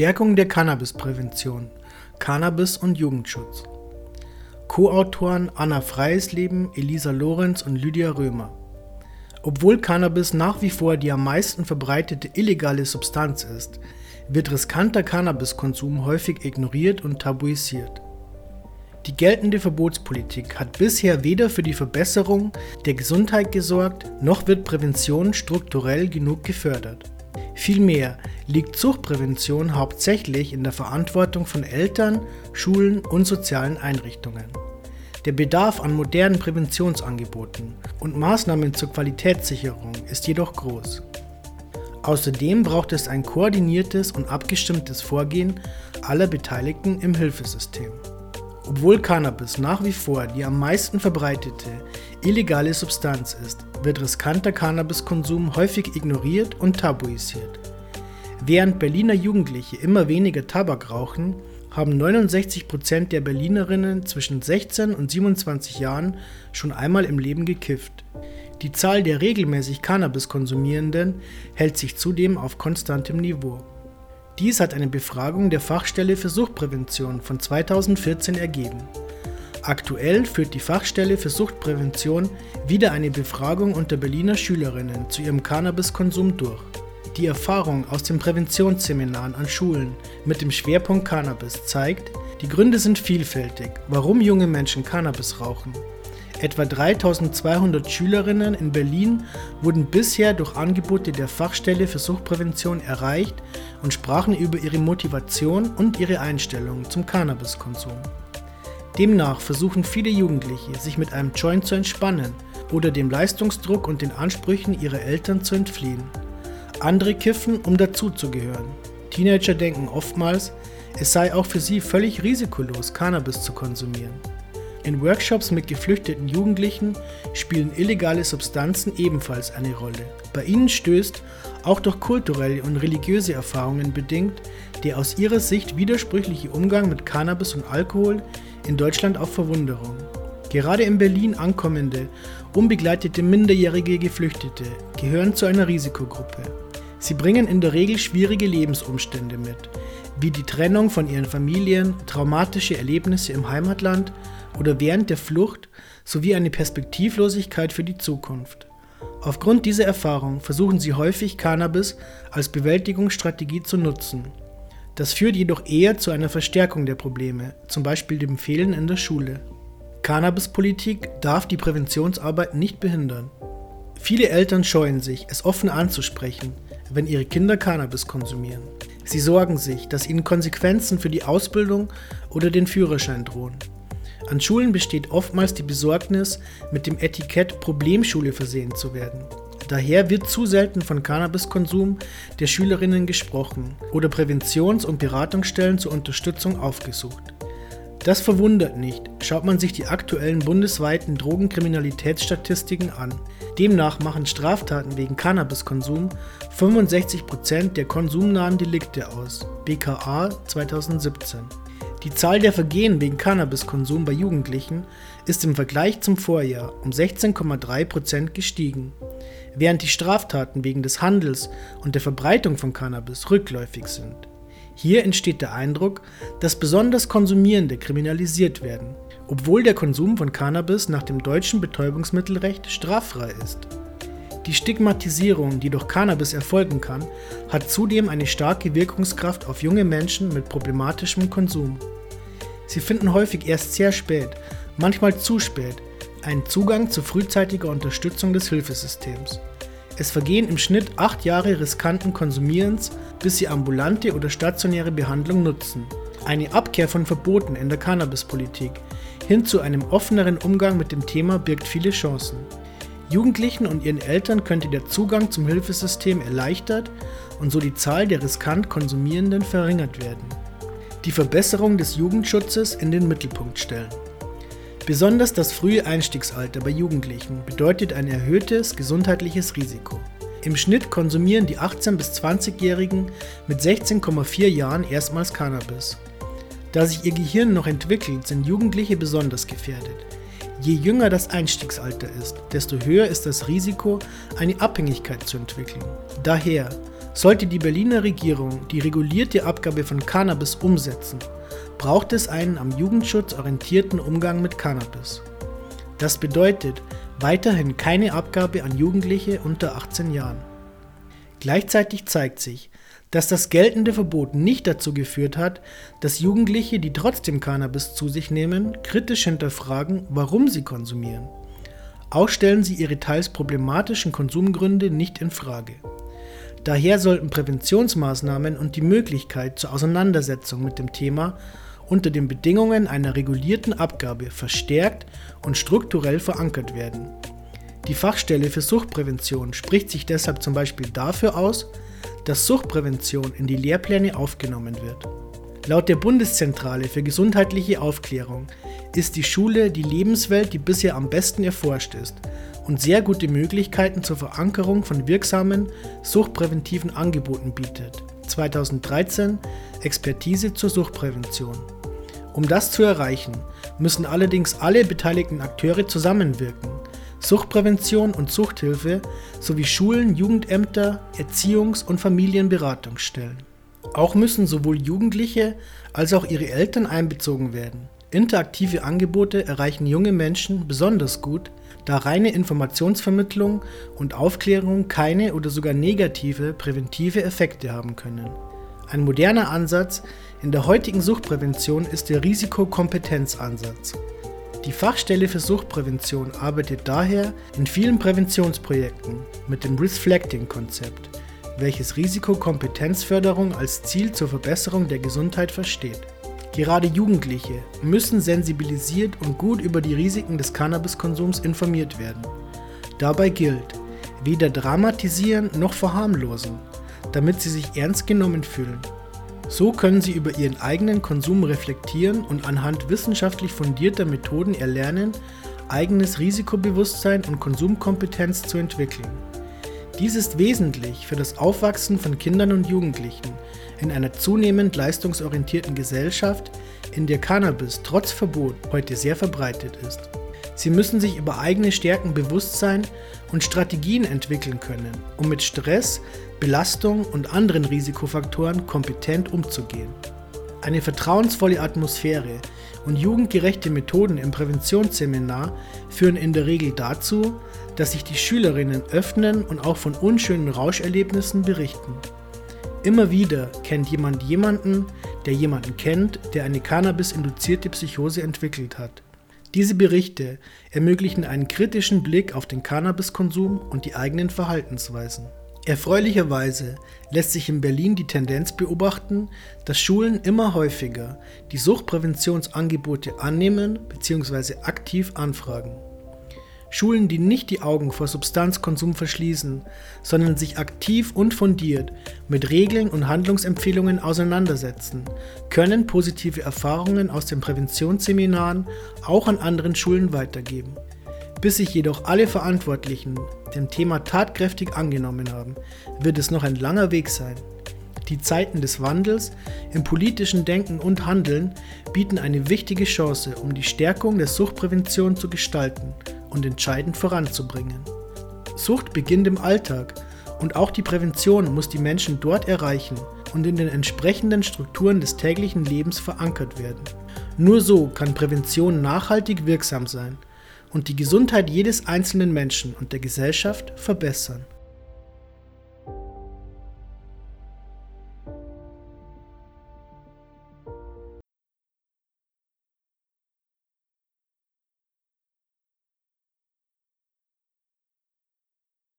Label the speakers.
Speaker 1: Stärkung der Cannabisprävention, Cannabis und Jugendschutz. Co-Autoren Anna Freisleben, Elisa Lorenz und Lydia Römer. Obwohl Cannabis nach wie vor die am meisten verbreitete illegale Substanz ist, wird riskanter Cannabiskonsum häufig ignoriert und tabuisiert. Die geltende Verbotspolitik hat bisher weder für die Verbesserung der Gesundheit gesorgt, noch wird Prävention strukturell genug gefördert. Vielmehr liegt Suchtprävention hauptsächlich in der Verantwortung von Eltern, Schulen und sozialen Einrichtungen. Der Bedarf an modernen Präventionsangeboten und Maßnahmen zur Qualitätssicherung ist jedoch groß. Außerdem braucht es ein koordiniertes und abgestimmtes Vorgehen aller Beteiligten im Hilfesystem. Obwohl Cannabis nach wie vor die am meisten verbreitete illegale Substanz ist, wird riskanter Cannabiskonsum häufig ignoriert und tabuisiert. Während Berliner Jugendliche immer weniger Tabak rauchen, haben 69 Prozent der Berlinerinnen zwischen 16 und 27 Jahren schon einmal im Leben gekifft. Die Zahl der regelmäßig Cannabis konsumierenden hält sich zudem auf konstantem Niveau. Dies hat eine Befragung der Fachstelle für Suchtprävention von 2014 ergeben. Aktuell führt die Fachstelle für Suchtprävention wieder eine Befragung unter Berliner Schülerinnen zu ihrem Cannabiskonsum durch. Die Erfahrung aus den Präventionsseminaren an Schulen mit dem Schwerpunkt Cannabis zeigt, die Gründe sind vielfältig, warum junge Menschen Cannabis rauchen. Etwa 3200 Schülerinnen in Berlin wurden bisher durch Angebote der Fachstelle für Suchtprävention erreicht und sprachen über ihre Motivation und ihre Einstellung zum Cannabiskonsum. Demnach versuchen viele Jugendliche, sich mit einem Joint zu entspannen oder dem Leistungsdruck und den Ansprüchen ihrer Eltern zu entfliehen. Andere kiffen, um dazuzugehören. Teenager denken oftmals, es sei auch für sie völlig risikolos, Cannabis zu konsumieren. In Workshops mit geflüchteten Jugendlichen spielen illegale Substanzen ebenfalls eine Rolle. Bei ihnen stößt, auch durch kulturelle und religiöse Erfahrungen bedingt, der aus ihrer Sicht widersprüchliche Umgang mit Cannabis und Alkohol in Deutschland auf Verwunderung. Gerade in Berlin ankommende, unbegleitete minderjährige Geflüchtete gehören zu einer Risikogruppe. Sie bringen in der Regel schwierige Lebensumstände mit, wie die Trennung von ihren Familien, traumatische Erlebnisse im Heimatland oder während der Flucht sowie eine Perspektivlosigkeit für die Zukunft. Aufgrund dieser Erfahrung versuchen sie häufig Cannabis als Bewältigungsstrategie zu nutzen. Das führt jedoch eher zu einer Verstärkung der Probleme, zum Beispiel dem Fehlen in der Schule. Cannabispolitik darf die Präventionsarbeit nicht behindern. Viele Eltern scheuen sich, es offen anzusprechen, wenn ihre Kinder Cannabis konsumieren. Sie sorgen sich, dass ihnen Konsequenzen für die Ausbildung oder den Führerschein drohen. An Schulen besteht oftmals die Besorgnis, mit dem Etikett Problemschule versehen zu werden. Daher wird zu selten von Cannabiskonsum der Schülerinnen gesprochen oder Präventions- und Beratungsstellen zur Unterstützung aufgesucht. Das verwundert nicht, schaut man sich die aktuellen bundesweiten Drogenkriminalitätsstatistiken an. Demnach machen Straftaten wegen Cannabiskonsum 65% der konsumnahen Delikte aus. BKA 2017. Die Zahl der Vergehen wegen Cannabiskonsum bei Jugendlichen ist im Vergleich zum Vorjahr um 16,3% gestiegen, während die Straftaten wegen des Handels und der Verbreitung von Cannabis rückläufig sind. Hier entsteht der Eindruck, dass besonders Konsumierende kriminalisiert werden, obwohl der Konsum von Cannabis nach dem deutschen Betäubungsmittelrecht straffrei ist. Die Stigmatisierung, die durch Cannabis erfolgen kann, hat zudem eine starke Wirkungskraft auf junge Menschen mit problematischem Konsum. Sie finden häufig erst sehr spät, manchmal zu spät, einen Zugang zu frühzeitiger Unterstützung des Hilfesystems. Es vergehen im Schnitt acht Jahre riskanten Konsumierens, bis sie ambulante oder stationäre Behandlung nutzen. Eine Abkehr von Verboten in der Cannabispolitik hin zu einem offeneren Umgang mit dem Thema birgt viele Chancen. Jugendlichen und ihren Eltern könnte der Zugang zum Hilfesystem erleichtert und so die Zahl der riskant Konsumierenden verringert werden. Die Verbesserung des Jugendschutzes in den Mittelpunkt stellen. Besonders das frühe Einstiegsalter bei Jugendlichen bedeutet ein erhöhtes gesundheitliches Risiko. Im Schnitt konsumieren die 18- bis 20-Jährigen mit 16,4 Jahren erstmals Cannabis. Da sich ihr Gehirn noch entwickelt, sind Jugendliche besonders gefährdet. Je jünger das Einstiegsalter ist, desto höher ist das Risiko, eine Abhängigkeit zu entwickeln. Daher, Sollte die Berliner Regierung die regulierte Abgabe von Cannabis umsetzen, braucht es einen am Jugendschutz orientierten Umgang mit Cannabis. Das bedeutet weiterhin keine Abgabe an Jugendliche unter 18 Jahren. Gleichzeitig zeigt sich, dass das geltende Verbot nicht dazu geführt hat, dass Jugendliche, die trotzdem Cannabis zu sich nehmen, kritisch hinterfragen, warum sie konsumieren. Auch stellen sie ihre teils problematischen Konsumgründe nicht in Frage. Daher sollten Präventionsmaßnahmen und die Möglichkeit zur Auseinandersetzung mit dem Thema unter den Bedingungen einer regulierten Abgabe verstärkt und strukturell verankert werden. Die Fachstelle für Suchtprävention spricht sich deshalb zum Beispiel dafür aus, dass Suchtprävention in die Lehrpläne aufgenommen wird. Laut der Bundeszentrale für gesundheitliche Aufklärung ist die Schule die Lebenswelt, die bisher am besten erforscht ist und sehr gute Möglichkeiten zur Verankerung von wirksamen suchtpräventiven Angeboten bietet. 2013 Expertise zur Suchtprävention. Um das zu erreichen, müssen allerdings alle beteiligten Akteure zusammenwirken. Suchtprävention und Suchthilfe sowie Schulen, Jugendämter, Erziehungs- und Familienberatungsstellen. Auch müssen sowohl Jugendliche als auch ihre Eltern einbezogen werden. Interaktive Angebote erreichen junge Menschen besonders gut, da reine Informationsvermittlung und Aufklärung keine oder sogar negative präventive Effekte haben können. Ein moderner Ansatz in der heutigen Suchtprävention ist der Risikokompetenzansatz. Die Fachstelle für Suchtprävention arbeitet daher in vielen Präventionsprojekten mit dem Reflecting-Konzept, welches Risikokompetenzförderung als Ziel zur Verbesserung der Gesundheit versteht. Gerade Jugendliche müssen sensibilisiert und gut über die Risiken des Cannabiskonsums informiert werden. Dabei gilt, weder dramatisieren noch verharmlosen, damit sie sich ernst genommen fühlen. So können sie über ihren eigenen Konsum reflektieren und anhand wissenschaftlich fundierter Methoden erlernen, eigenes Risikobewusstsein und Konsumkompetenz zu entwickeln. Dies ist wesentlich für das Aufwachsen von Kindern und Jugendlichen in einer zunehmend leistungsorientierten Gesellschaft, in der Cannabis trotz Verbot heute sehr verbreitet ist. Sie müssen sich über eigene Stärken bewusst sein und Strategien entwickeln können, um mit Stress, Belastung und anderen Risikofaktoren kompetent umzugehen. Eine vertrauensvolle Atmosphäre und jugendgerechte Methoden im Präventionsseminar führen in der Regel dazu, dass sich die Schülerinnen öffnen und auch von unschönen Rauscherlebnissen berichten. Immer wieder kennt jemand jemanden, der jemanden kennt, der eine Cannabis-induzierte Psychose entwickelt hat. Diese Berichte ermöglichen einen kritischen Blick auf den Cannabiskonsum und die eigenen Verhaltensweisen. Erfreulicherweise lässt sich in Berlin die Tendenz beobachten, dass Schulen immer häufiger die Suchtpräventionsangebote annehmen bzw. aktiv anfragen. Schulen, die nicht die Augen vor Substanzkonsum verschließen, sondern sich aktiv und fundiert mit Regeln und Handlungsempfehlungen auseinandersetzen, können positive Erfahrungen aus den Präventionsseminaren auch an anderen Schulen weitergeben. Bis sich jedoch alle Verantwortlichen dem Thema tatkräftig angenommen haben, wird es noch ein langer Weg sein. Die Zeiten des Wandels im politischen Denken und Handeln bieten eine wichtige Chance, um die Stärkung der Suchtprävention zu gestalten und entscheidend voranzubringen. Sucht beginnt im Alltag und auch die Prävention muss die Menschen dort erreichen und in den entsprechenden Strukturen des täglichen Lebens verankert werden. Nur so kann Prävention nachhaltig wirksam sein und die Gesundheit jedes einzelnen Menschen und der Gesellschaft verbessern.